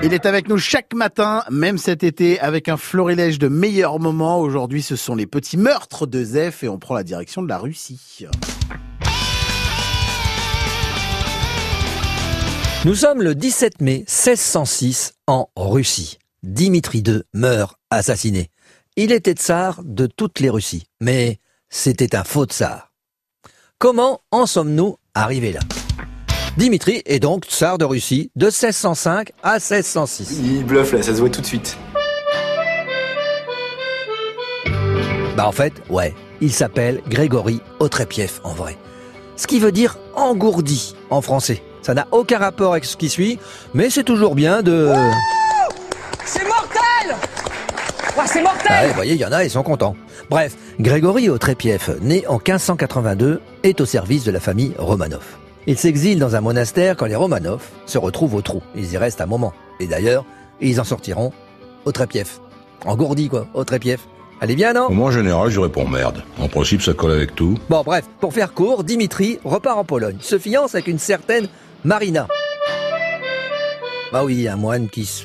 Il est avec nous chaque matin, même cet été, avec un florilège de meilleurs moments. Aujourd'hui, ce sont les petits meurtres de Zef et on prend la direction de la Russie. Nous sommes le 17 mai 1606 en Russie. Dimitri II meurt assassiné. Il était tsar de toutes les Russies, mais c'était un faux tsar. Comment en sommes-nous arrivés là? Dimitri est donc tsar de Russie de 1605 à 1606. Il bluffe là, ça se voit tout de suite. Bah en fait, ouais, il s'appelle Grégory Otrépiev en vrai. Ce qui veut dire engourdi en français. Ça n'a aucun rapport avec ce qui suit, mais c'est toujours bien de... C'est mortel Ouais, c'est Ah, mortel vous voyez, il y en a, ils sont contents. Bref, Grégory Otrépiev, né en 1582, est au service de la famille Romanov. Il s'exile dans un monastère quand les Romanov se retrouvent au trou. Ils y restent un moment. Et d'ailleurs, ils en sortiront Otrépiev. Engourdi, quoi, Otrépiev. Allez bien, non Moi, en général, je réponds merde. En principe, ça colle avec tout. Bon, bref, pour faire court, Dimitri repart en Pologne, se fiance avec une certaine Marina. Bah oui, un moine qui se...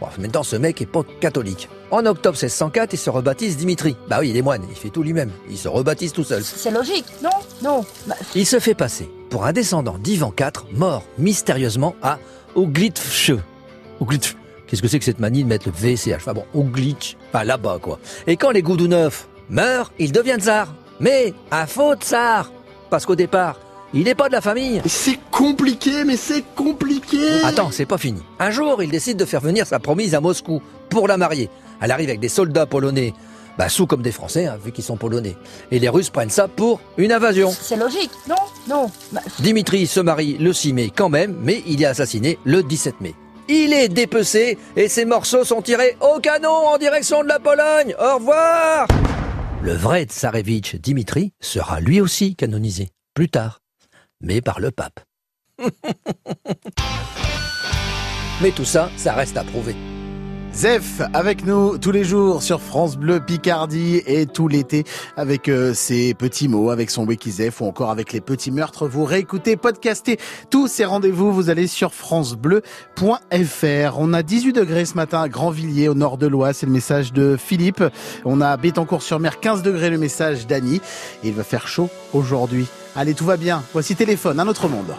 Bon, maintenant, ce mec est pas catholique. En octobre 1604, il se rebaptise Dimitri. Bah oui, il est moine, il fait tout lui-même. Il se rebaptise tout seul. C'est logique, non? Non. Bah, Il se fait passer pour un descendant d'Ivan IV, mort mystérieusement à Oglitch. Oglitch. Qu'est-ce que c'est que cette manie de mettre le VCH Enfin bon, Oglitch. Enfin là-bas, quoi. Et quand les Goudounov meurent, il devient tsar. Mais un faux tsar. Parce qu'au départ, il n'est pas de la famille. C'est compliqué, mais c'est compliqué. Attends, c'est pas fini. Un jour, il décide de faire venir sa promise à Moscou pour la marier. Elle arrive avec des soldats polonais, bah sous comme des Français, hein, vu qu'ils sont polonais. Et les Russes prennent ça pour une invasion. c'est logique, non? Non. Bah, Dimitri se marie le 6 mai quand même, mais il est assassiné le 17 mai. Il est dépecé et ses morceaux sont tirés au canon en direction de la Pologne. Au revoir Le vrai tsarevitch Dimitri sera lui aussi canonisé, plus tard, mais par le pape. mais tout ça, ça reste à prouver. Zef avec nous tous les jours sur France Bleu Picardie et tout l'été avec euh, ses petits mots, avec son wiki Zef ou encore avec les petits meurtres. Vous réécoutez, podcastez tous ces rendez-vous. Vous allez sur francebleu.fr. On a 18 degrés ce matin à Grandvilliers au nord de l'Oise. C'est le message de Philippe. On a Bétancourt-sur-Mer 15 degrés le message d'Annie. Il va faire chaud aujourd'hui. Allez, tout va bien. Voici téléphone, un autre monde.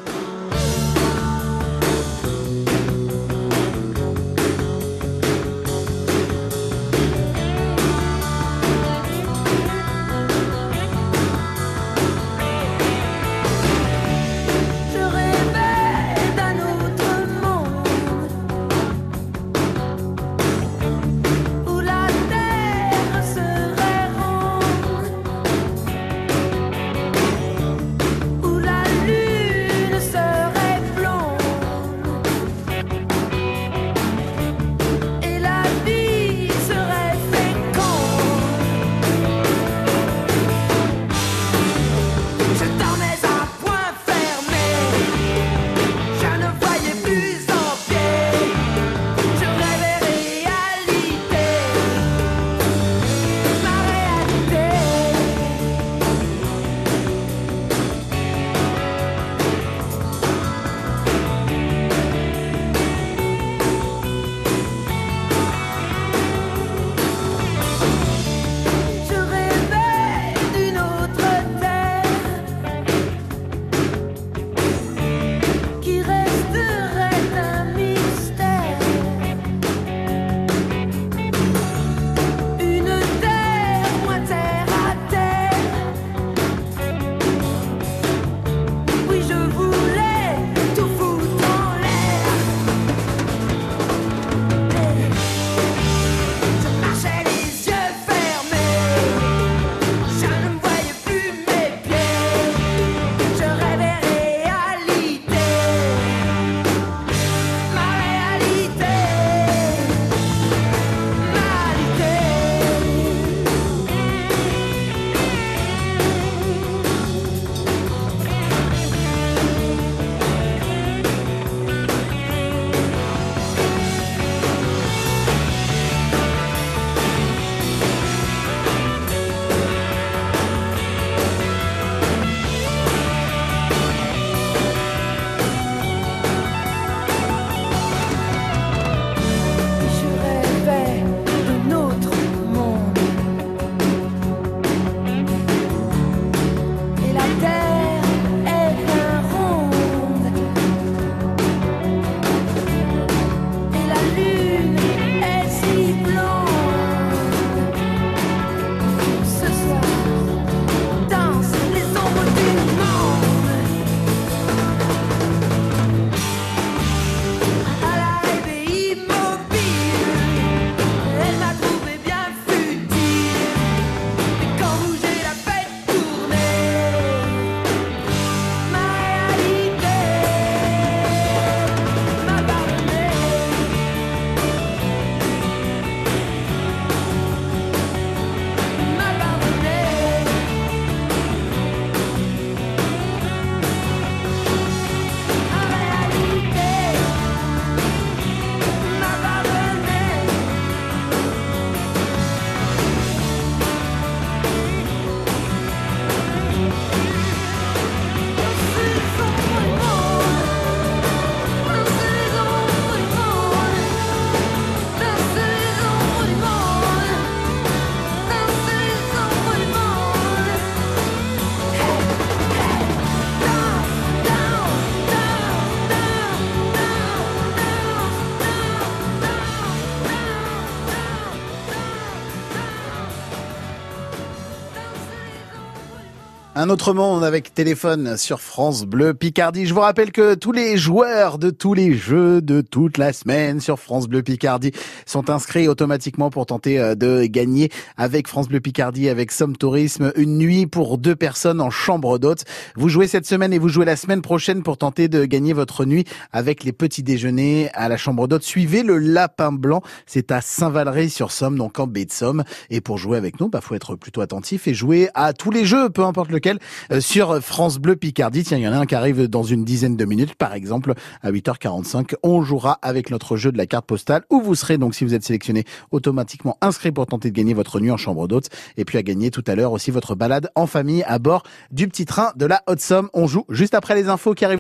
Un autre monde avec téléphone sur France Bleu Picardie. Je vous rappelle que tous les joueurs de tous les jeux de toute la semaine sur France Bleu Picardie sont inscrits automatiquement pour tenter euh, de gagner avec France Bleu Picardie, avec Somme Tourisme, une nuit pour deux personnes en chambre d'hôte. Vous jouez cette semaine et vous jouez la semaine prochaine pour tenter de gagner votre nuit avec les petits déjeuners à la chambre d'hôte. Suivez le Lapin Blanc. C'est à Saint-Valery-sur-Somme, donc en baie de Somme. Et pour jouer avec nous, bah, faut être plutôt attentif et jouer à tous les jeux, peu importe lequel, euh, sur France Bleu Picardie. Tiens, il y en a un qui arrive dans une dizaine de minutes, par exemple, à 8h45. On jouera avec notre jeu de la carte postale où vous serez donc, si vous êtes sélectionné, automatiquement inscrit pour tenter de gagner votre nuit en chambre d'hôte. Et puis à gagner tout à l'heure aussi votre balade en famille à bord du petit train de la Haute-Somme. On joue juste après les infos qui arrivent.